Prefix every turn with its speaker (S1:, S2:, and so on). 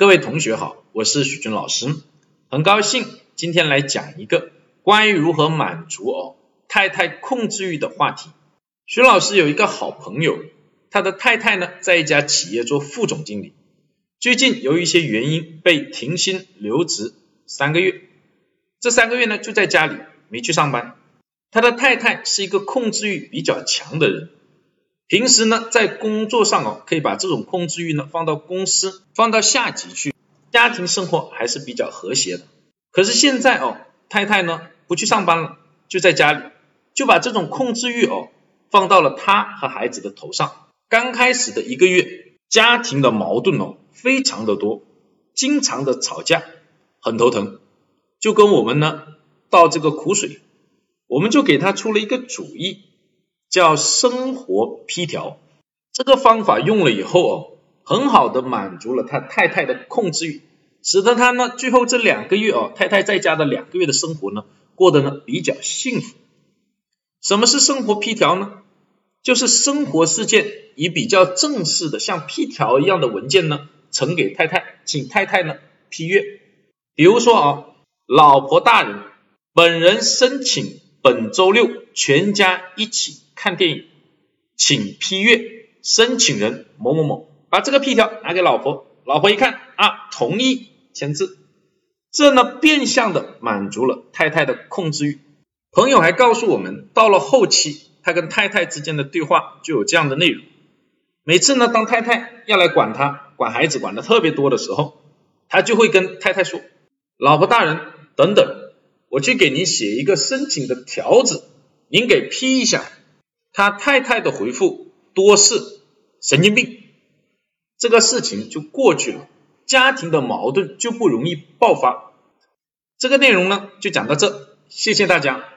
S1: 各位同学好，我是许军老师，很高兴今天来讲一个关于如何满足哦太太控制欲的话题。徐老师有一个好朋友，他的太太呢在一家企业做副总经理，最近由于一些原因被停薪留职三个月，这三个月呢就在家里没去上班。他的太太是一个控制欲比较强的人。平时呢，在工作上哦，可以把这种控制欲呢放到公司，放到下级去，家庭生活还是比较和谐的。可是现在哦，太太呢不去上班了，就在家里，就把这种控制欲哦放到了他和孩子的头上。刚开始的一个月，家庭的矛盾哦非常的多，经常的吵架，很头疼，就跟我们呢倒这个苦水，我们就给他出了一个主意。叫生活批条，这个方法用了以后哦，很好的满足了他太太的控制欲，使得他呢最后这两个月哦，太太在家的两个月的生活呢，过得呢比较幸福。什么是生活批条呢？就是生活事件以比较正式的像批条一样的文件呢，呈给太太，请太太呢批阅。比如说啊，老婆大人，本人申请本周六全家一起。看电影，请批阅，申请人某某某，把这个批条拿给老婆，老婆一看啊，同意签字，这呢变相的满足了太太的控制欲。朋友还告诉我们，到了后期，他跟太太之间的对话就有这样的内容。每次呢，当太太要来管他、管孩子管的特别多的时候，他就会跟太太说：“老婆大人，等等，我去给您写一个申请的条子，您给批一下。”他太太的回复多是神经病，这个事情就过去了，家庭的矛盾就不容易爆发。这个内容呢就讲到这，谢谢大家。